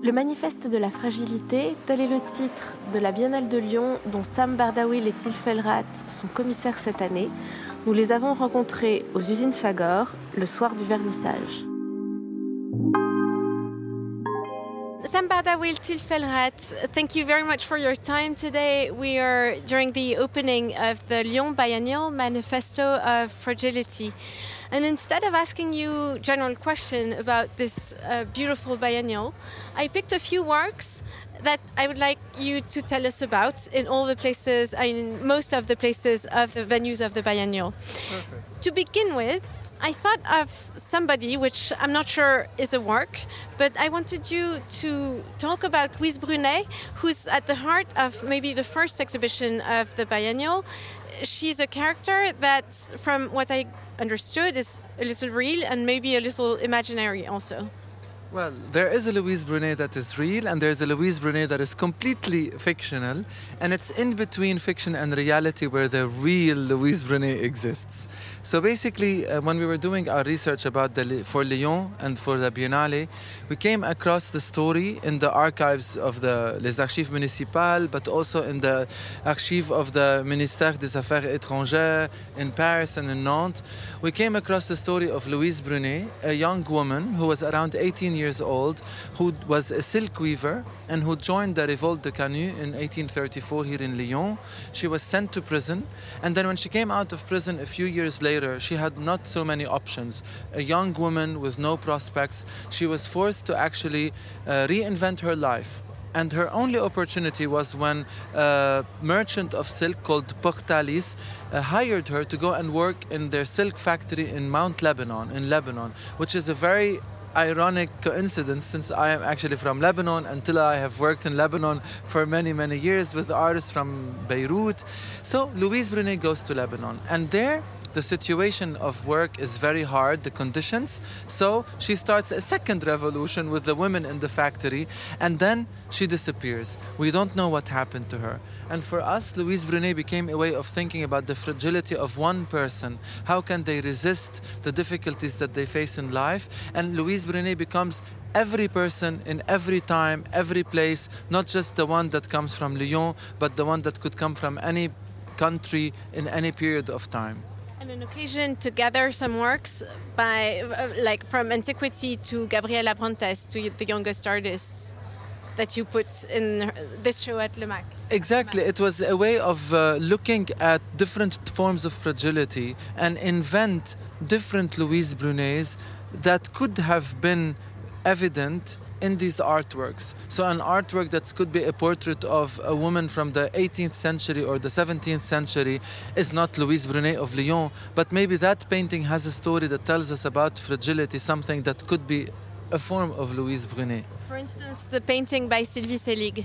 Le manifeste de la fragilité, tel est le titre de la Biennale de Lyon dont Sam Bardawil et Til Felrat sont commissaires cette année. Nous les avons rencontrés aux usines Fagor le soir du vernissage. Sam Bardawil, Til Felrat, thank you very much for your time today. We are during the opening of the Lyon Biennial Manifesto of Fragility. And instead of asking you general question about this uh, beautiful biennial, I picked a few works that I would like you to tell us about in all the places, in most of the places of the venues of the biennial. Perfect. To begin with, I thought of somebody which I'm not sure is a work, but I wanted you to talk about Louise Brunet, who's at the heart of maybe the first exhibition of the biennial. She's a character that, from what I understood, is a little real and maybe a little imaginary also. Well, there is a Louise Brunet that is real, and there's a Louise Brunet that is completely fictional, and it's in between fiction and reality where the real Louise Brunet exists. So basically, uh, when we were doing our research about the for Lyon and for the Biennale, we came across the story in the archives of the Les Archives Municipales, but also in the archives of the Ministère des Affaires étrangères in Paris and in Nantes. We came across the story of Louise Brunet, a young woman who was around 18 years old, who was a silk weaver and who joined the Revolte de Canuts in 1834 here in Lyon. She was sent to prison, and then when she came out of prison a few years later, she had not so many options. A young woman with no prospects, she was forced to actually uh, reinvent her life and her only opportunity was when a merchant of silk called Portalis uh, hired her to go and work in their silk factory in Mount Lebanon, in Lebanon, which is a very ironic coincidence since I am actually from Lebanon until I have worked in Lebanon for many, many years with artists from Beirut. So Louise Brunet goes to Lebanon and there the situation of work is very hard, the conditions. So she starts a second revolution with the women in the factory, and then she disappears. We don't know what happened to her. And for us, Louise Brunet became a way of thinking about the fragility of one person. How can they resist the difficulties that they face in life? And Louise Brunet becomes every person in every time, every place, not just the one that comes from Lyon, but the one that could come from any country in any period of time. And an occasion to gather some works by, uh, like, from antiquity to Gabriel Abrantes, to the youngest artists that you put in this show at Le Mac. Exactly. It was a way of uh, looking at different forms of fragility and invent different Louise Brunets that could have been evident in these artworks. So, an artwork that could be a portrait of a woman from the 18th century or the 17th century is not Louise Brunet of Lyon, but maybe that painting has a story that tells us about fragility, something that could be a form of Louise Brunet. For instance, the painting by Sylvie Selig.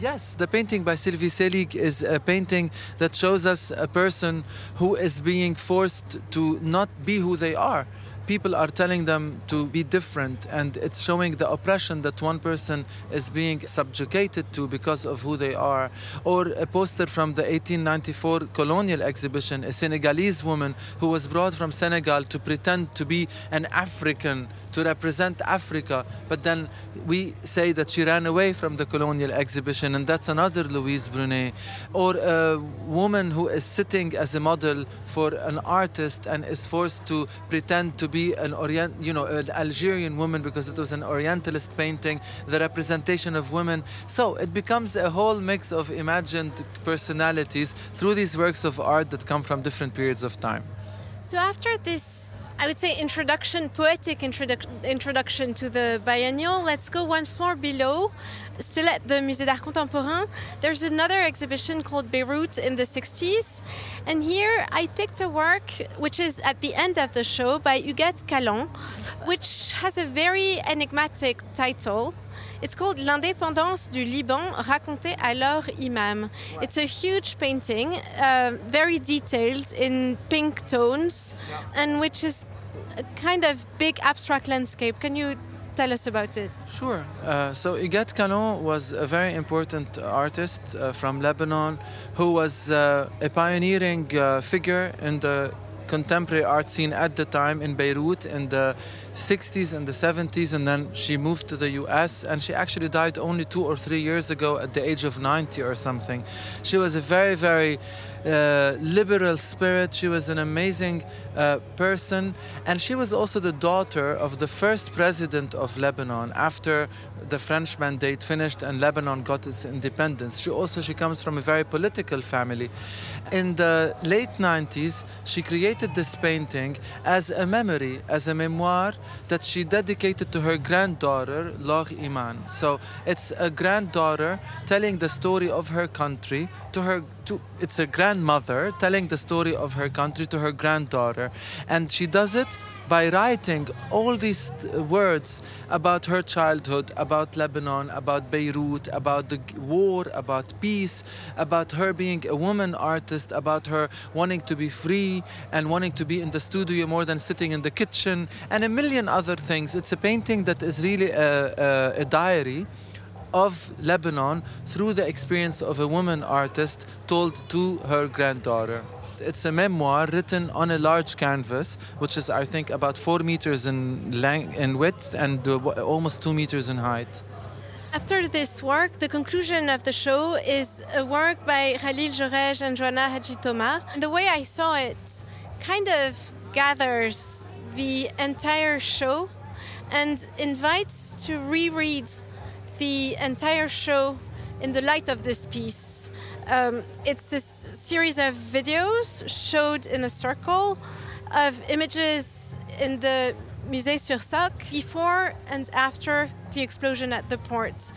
Yes, the painting by Sylvie Selig is a painting that shows us a person who is being forced to not be who they are people are telling them to be different and it's showing the oppression that one person is being subjugated to because of who they are or a poster from the 1894 colonial exhibition a senegalese woman who was brought from senegal to pretend to be an african to represent Africa, but then we say that she ran away from the colonial exhibition, and that's another Louise Brunet. Or a woman who is sitting as a model for an artist and is forced to pretend to be an Orient, you know, an Algerian woman because it was an Orientalist painting, the representation of women. So it becomes a whole mix of imagined personalities through these works of art that come from different periods of time. So after this I would say introduction, poetic introdu- introduction to the biennial. Let's go one floor below. Still at the Musée d'Art Contemporain, there's another exhibition called Beirut in the 60s. And here I picked a work which is at the end of the show by Huguette Caland, which has a very enigmatic title. It's called L'indépendance du Liban racontée à leur imam. It's a huge painting, uh, very detailed in pink tones, and which is a kind of big abstract landscape. Can you tell us about it? Sure. Uh, so Huguette Caland was a very important artist uh, from Lebanon who was uh, a pioneering uh, figure in the contemporary art scene at the time in Beirut in the 60s and the 70s, and then she moved to the US, and she actually died only two or three years ago at the age of 90 or something. She was a very, very uh, liberal spirit. She was an amazing uh, person, and she was also the daughter of the first president of Lebanon after the French mandate finished and Lebanon got its independence. She also she comes from a very political family. In the late 90s, she created this painting as a memory, as a memoir that she dedicated to her granddaughter, Lor Iman. So it's a granddaughter telling the story of her country to her to it's a grandmother telling the story of her country to her granddaughter. And she does it by writing all these uh, words about her childhood about lebanon about beirut about the war about peace about her being a woman artist about her wanting to be free and wanting to be in the studio more than sitting in the kitchen and a million other things. It's a painting that is really a, a, a diary of Lebanon through the experience of a woman artist told to her granddaughter. It's a memoir written on a large canvas, which is, I think, about four meters in length, in width, and uh, almost two meters in height. After this work, the conclusion of the show is a work by Khalil Joreige and Joana Hadjithomas. The way I saw it kind of gathers the entire show and invites to reread the entire show in the light of this piece. Um, it's a series of videos showed in a circle of images in the Musée Sursock before and after the explosion at the port.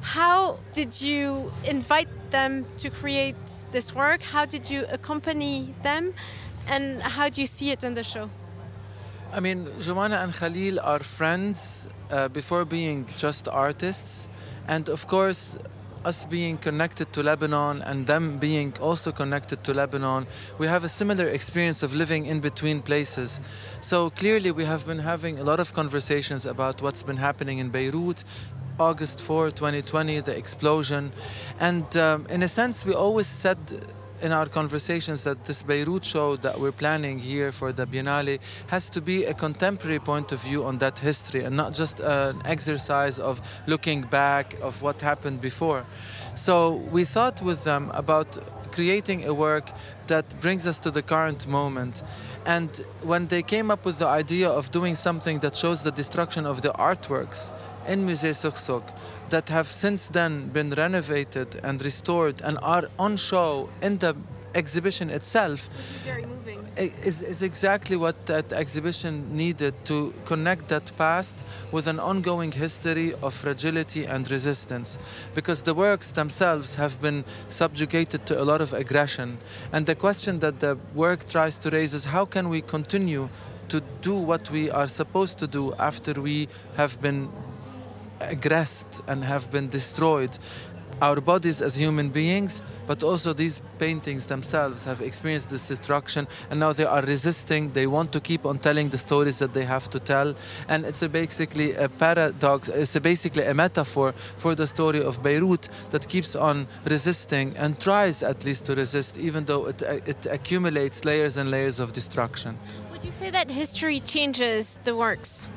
How did you invite them to create this work? How did you accompany them? And how do you see it in the show? I mean, Joanna and Khalil are friends uh, before being just artists. And of course, us being connected to Lebanon and them being also connected to Lebanon, we have a similar experience of living in between places. So clearly, we have been having a lot of conversations about what's been happening in Beirut. August 4, 2020, the explosion. And um, in a sense, we always said in our conversations that this Beirut show that we're planning here for the Biennale has to be a contemporary point of view on that history and not just an exercise of looking back of what happened before. So we thought with them about creating a work that brings us to the current moment. And when they came up with the idea of doing something that shows the destruction of the artworks in Musée Sursock that have since then been renovated and restored and are on show in the exhibition itself. Is, is exactly what that exhibition needed to connect that past with an ongoing history of fragility and resistance. Because the works themselves have been subjugated to a lot of aggression. And the question that the work tries to raise is how can we continue to do what we are supposed to do after we have been aggressed and have been destroyed our bodies as human beings, but also these paintings themselves have experienced this destruction and now they are resisting. They want to keep on telling the stories that they have to tell. And it's a basically a paradox, it's a basically a metaphor for the story of Beirut that keeps on resisting and tries at least to resist, even though it, uh, it accumulates layers and layers of destruction. Would you say that history changes the works?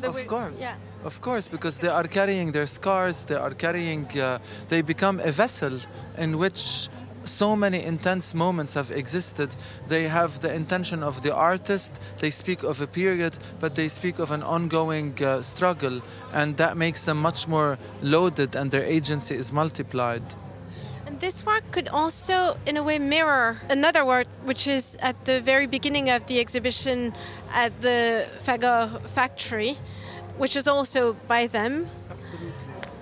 The of course. Yeah. Of course, because they are carrying their scars, they are carrying, uh, they become a vessel in which so many intense moments have existed. They have the intention of the artist, they speak of a period, but they speak of an ongoing uh, struggle, and that makes them much more loaded and their agency is multiplied. And this work could also, in a way, mirror another work which is at the very beginning of the exhibition at the Fagor factory which is also by them. Absolutely.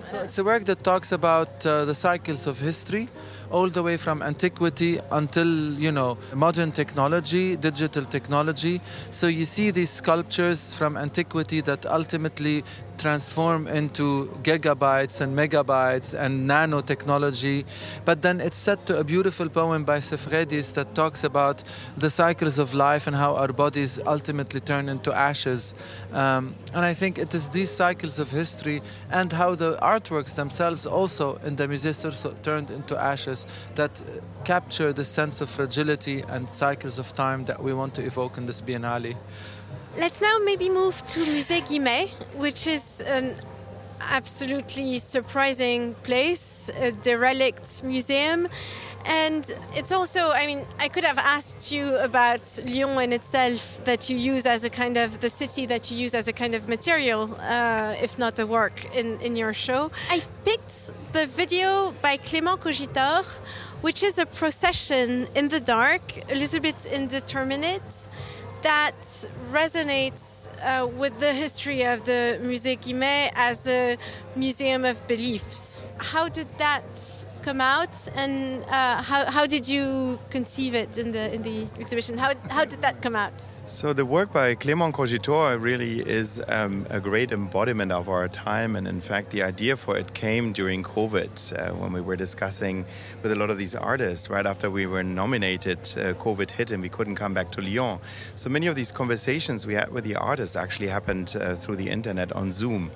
So it's a work that talks about uh, the cycles of history, all the way from antiquity until you know modern technology, digital technology. So you see these sculptures from antiquity that ultimately transform into gigabytes and megabytes and nanotechnology. But then it's set to a beautiful poem by Sefredis that talks about the cycles of life and how our bodies ultimately turn into ashes. Um, and I think it is these cycles of history and how the artworks themselves also in the Musée turned into ashes canvas that capture the sense of fragility and cycles of time that we want to evoke in this biennale. Let's now maybe move to Musée Guimet, which is an absolutely surprising place, a derelict museum. And it's also, I mean, I could have asked you about Lyon in itself, that you use as a kind of the city that you use as a kind of material, uh, if not a work in, in your show. I picked the video by Clément Cogitore, which is a procession in the dark, a little bit indeterminate that resonates uh, with the history of the Musée Guimet as a museum of beliefs. How did that come out, and uh, how, how did you conceive it in the in the exhibition? How, how did that come out? So the work by Clément Cogitore really is um, a great embodiment of our time, and in fact, the idea for it came during COVID uh, when we were discussing with a lot of these artists. Right after we were nominated, uh, COVID hit, and we couldn't come back to Lyon. So many of these conversations we had with the artists actually happened uh, through the internet on Zoom.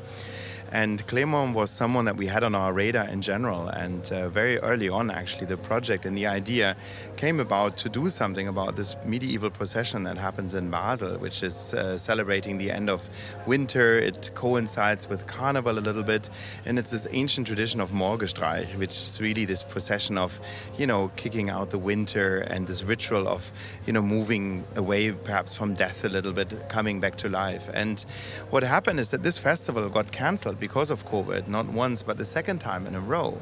And Clément was someone that we had on our radar in general. And uh, very early on, actually, the project and the idea came about to do something about this medieval procession that happens in Basel, which is uh, celebrating the end of winter. It coincides with Carnival a little bit. And it's this ancient tradition of Morgenstreich, which is really this procession of, you know, kicking out the winter and this ritual of, you know, moving away perhaps from death a little bit, coming back to life. And what happened is that this festival got cancelled because of COVID, not once, but the second time in a row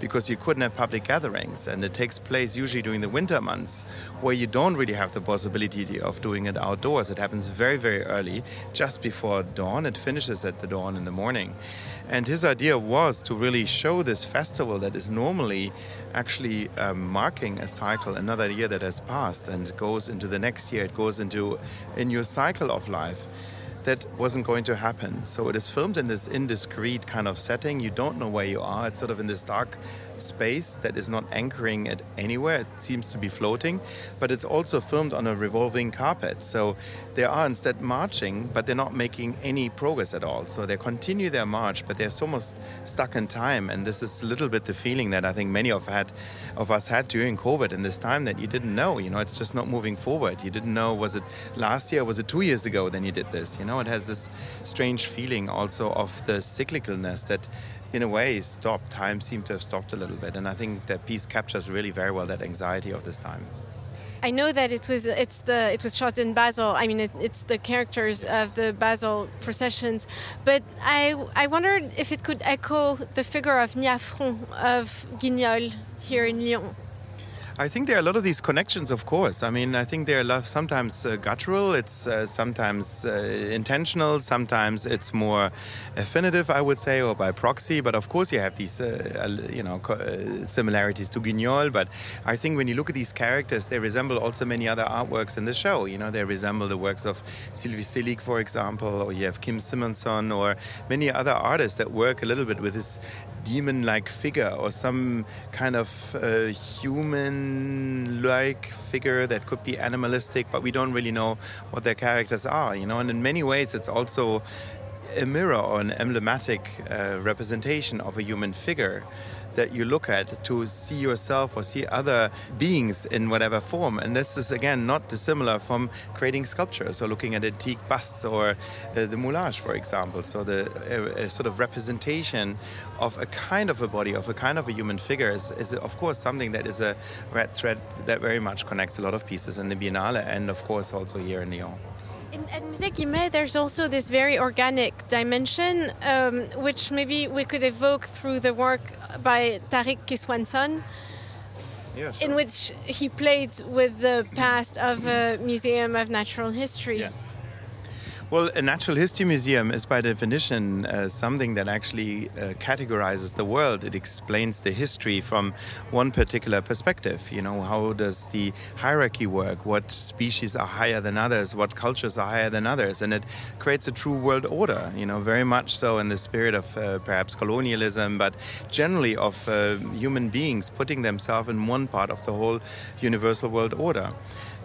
because you couldn't have public gatherings and it takes place usually during the winter months where you don't really have the possibility of doing it outdoors. It happens very very early just before dawn. It finishes at the dawn in the morning. And his idea was to really show this festival that is normally actually um, marking a cycle another year that has passed and goes into the next year. It goes into a new cycle of life that wasn't going to happen. So it is filmed in this indiscreet kind of setting. You don't know where you are. It's sort of in this dark space that is not anchoring it anywhere. It seems to be floating, but it's also filmed on a revolving carpet. So they are instead marching, but they're not making any progress at all. So they continue their march, but they're almost stuck in time. And this is a little bit the feeling that I think many of had of us had during COVID in this time that you didn't know. You know, it's just not moving forward. You didn't know was it last year, was it two years ago? Then you did this. You know, it has this strange feeling also of the cyclicalness that in a way stopped. Time seemed to have stopped a little bit, and I think that piece captures really very well that anxiety of this time. I know that it was it's the it was shot in Basel. I mean, it, it's the characters of the Basel processions, but I I wondered if it could echo the figure of Gnafron of Guignol here in Lyon. I think there are a lot of these connections, of course. I mean, I think they're sometimes uh, guttural, it's uh, sometimes uh, intentional, sometimes it's more affinitive, I would say, or by proxy. But of course, you have these, uh, you know, uh, similarities to Guignol. But I think when you look at these characters, they resemble also many other artworks in the show. You know, they resemble the works of Sylvie Selig, for example, or you have Kim Simonsson, or many other artists that work a little bit with this demon like figure or some kind of uh, human like figure that could be animalistic, but we don't really know what their characters are, you know. And in many ways, it's also a mirror or an emblematic uh, representation of a human figure that you look at to see yourself or see other beings in whatever form. And this is again not dissimilar from creating sculptures or looking at antique busts or uh, the moulage, for example. So the uh, sort of representation of a kind of a body, of a kind of a human figure, is, is of course something that is a red thread that very much connects a lot of pieces in the Biennale and of course also here in Lyon. In, at Musée Guimet, there's also this very organic dimension, um, which maybe we could evoke through the work by Tarik Kiswanson, yeah, sure. in which he played with the past of a museum of natural history. Yes. Well, a natural history museum is by definition uh, something that actually uh, categorizes the world. It explains the history from one particular perspective. You know, how does the hierarchy work? What species are higher than others? What cultures are higher than others? And it creates a true world order, you know, very much so in the spirit of uh, perhaps colonialism, but generally of uh, human beings putting themselves in one part of the whole universal world order.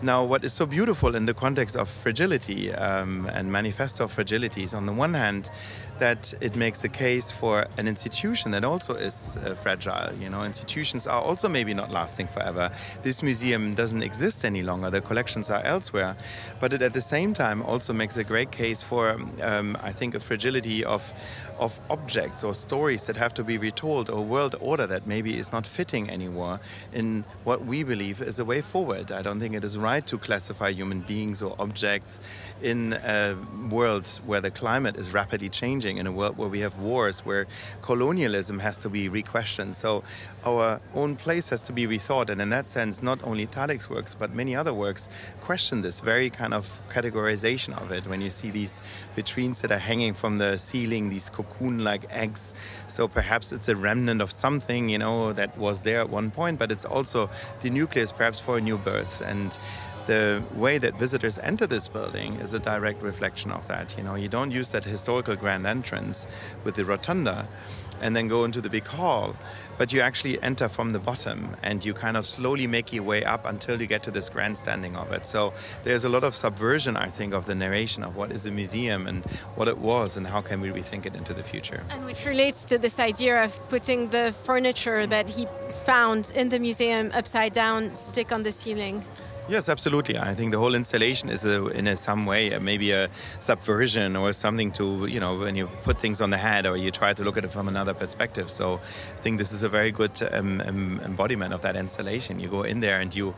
Now, what is so beautiful in the context of fragility um, and manifesto of fragility is, on the one hand, that it makes a case for an institution that also is uh, fragile. You know, institutions are also maybe not lasting forever. This museum doesn't exist any longer. The collections are elsewhere, but it at the same time also makes a great case for, um, I think, a fragility of of objects or stories that have to be retold, or world order that maybe is not fitting anymore in what we believe is a way forward. I don't think it is right to classify human beings or objects in a world where the climate is rapidly changing, in a world where we have wars, where colonialism has to be re-questioned. So our own place has to be rethought. And in that sense, not only Talik's works, but many other works question this very kind of categorization of it. When you see these vitrines that are hanging from the ceiling, these cocoon-like eggs. So perhaps it's a remnant of something, you know, that was there at one point, but it's also the nucleus perhaps for a new birth. And the way that visitors enter this building is a direct reflection of that. You know, you don't use that historical grand entrance with the rotunda and then go into the big hall, but you actually enter from the bottom and you kind of slowly make your way up until you get to this grandstanding of it. So there's a lot of subversion, I think, of the narration of what is a museum and what it was and how can we rethink it into the future. And which relates to this idea of putting the furniture that he found in the museum upside down, stick on the ceiling. Yes, absolutely. I think the whole installation is, a, in a, some way, a, maybe a subversion or something to, you know, when you put things on the head or you try to look at it from another perspective. So I think this is a very good um, um, embodiment of that installation. You go in there and you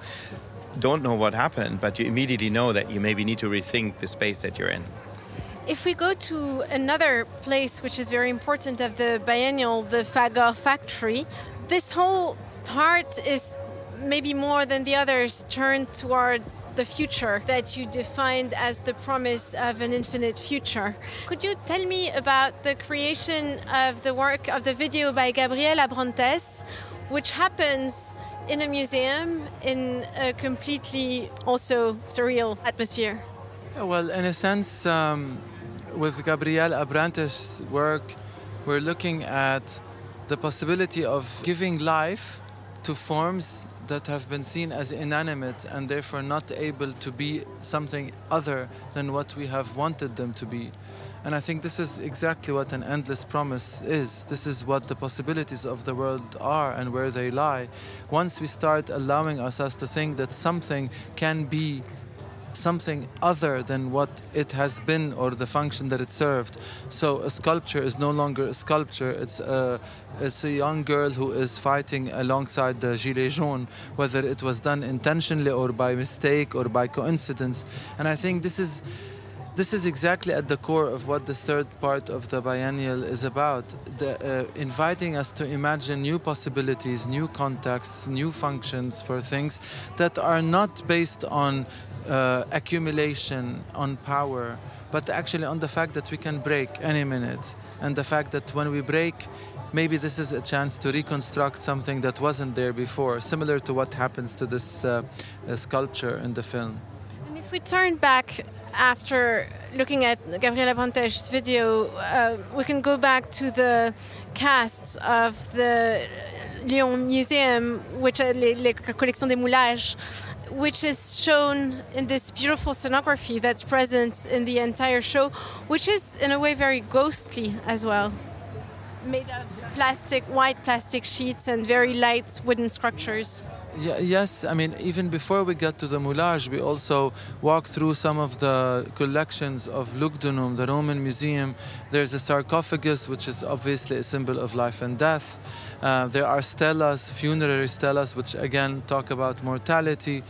don't know what happened, but you immediately know that you maybe need to rethink the space that you're in. If we go to another place which is very important of the biennial, the Fagor factory, this whole part is maybe more than the others turned towards the future that you defined as the promise of an infinite future. Could you tell me about the creation of the work of the video by Gabriel Abrantes, which happens in a museum in a completely also surreal atmosphere? Yeah, well, in a sense, um, with Gabriel Abrantes' work, we're looking at the possibility of giving life to forms that have been seen as inanimate and therefore not able to be something other than what we have wanted them to be. And I think this is exactly what an endless promise is. This is what the possibilities of the world are and where they lie. Once we start allowing ourselves to think that something can be something other than what it has been or the function that it served. So a sculpture is no longer a sculpture. It's a it's a young girl who is fighting alongside the Gilets jaunes, whether it was done intentionally or by mistake or by coincidence. And I think this is this is exactly at the core of what this third part of the biennial is about the, uh, inviting us to imagine new possibilities new contexts new functions for things that are not based on uh, accumulation on power but actually on the fact that we can break any minute and the fact that when we break maybe this is a chance to reconstruct something that wasn't there before similar to what happens to this uh, uh sculpture in the film. And if we turn back after looking at Gabriel Abrantes' video, uh, we can go back to the casts of the Lyon Museum, which are les, les collections des moulages, which is shown in this beautiful scenography that's present in the entire show, which is in a way very ghostly as well, made of plastic, white plastic sheets and very light wooden structures. Yeah, yes, I mean, even before we got to the Moulage, we also walked through some of the collections of Lugdunum, the Roman museum. There's a sarcophagus, which is obviously a symbol of life and death. Uh, there are stelas, funerary stelas, which again talk about mortality.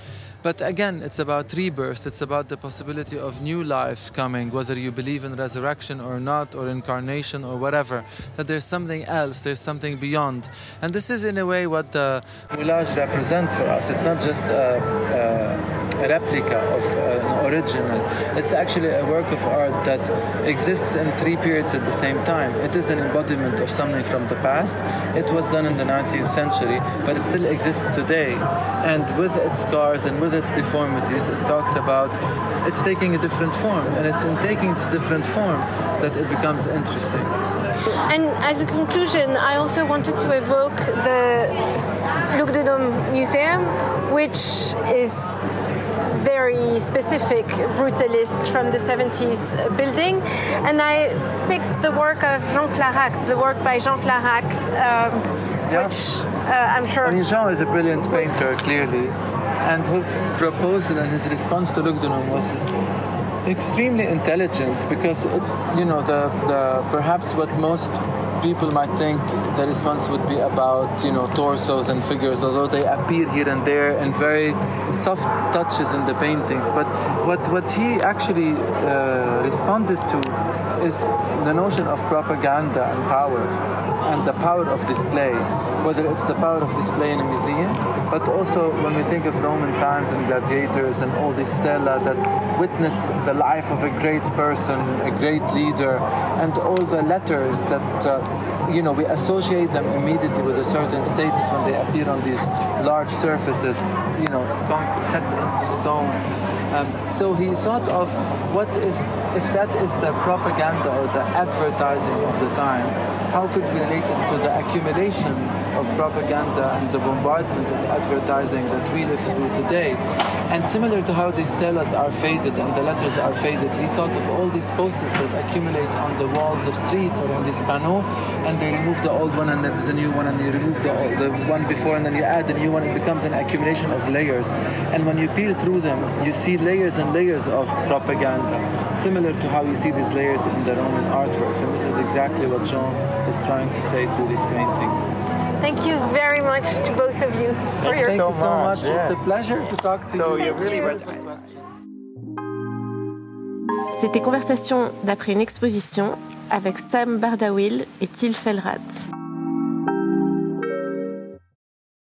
But again, it's about rebirth. It's about the possibility of new life coming, whether you believe in resurrection or not, or incarnation or whatever. That there's something else, there's something beyond. And this is, in a way, what the moulage represent for us. It's not just a, a, a replica of uh, an original. It's actually a work of art that exists in three periods at the same time. It is an embodiment of something from the past. It was done in the 19th century, but it still exists today. And with its scars and with its deformities, it talks about it's taking a different form, and it's in taking its different form that it becomes interesting. And as a conclusion, I also wanted to evoke the Lugdunum Museum, which is very specific brutalist from the 70s building. And I picked the work of Jean Claracq, the work by Jean Claracq, um, Yeah. which uh, I'm sure. I mean, Jean is a brilliant painter, clearly, and his proposal and his response to Lugdunum was extremely intelligent because, it, you know, the, the perhaps what most people might think the response would be about, you know, torsos and figures, although they appear here and there and very soft touches in the paintings. But what what he actually uh, responded to is the notion of propaganda and power and the power of display, whether it's the power of display in a museum, but also when we think of Roman times and gladiators and all these stella that witness the life of a great person, a great leader, and all the letters that, uh, you know, we associate them immediately with a certain status when they appear on these large surfaces, you know, set into stone. Um, so he thought of what is, if that is the propaganda or the advertising of the time, how could we relate it to the accumulation of propaganda and the bombardment of advertising that we live through today? And similar to how these stelas are faded and the letters are faded, he thought of all these posters that accumulate on the walls of streets or on this panel, and they remove the old one and then there's a new one, and you remove the, the one before and then you add the new one. It becomes an accumulation of layers. And when you peel through them, you see layers and layers of propaganda, similar to how you see these layers in the Roman artworks. And this is exactly what Jean is trying to say through these paintings. Thank you very much to both of you for your Thank you so much, much. It's yes. a pleasure to talk to So you. you're really you. C'était Conversation d'après une exposition avec Sam Bardawil et Till Felrat.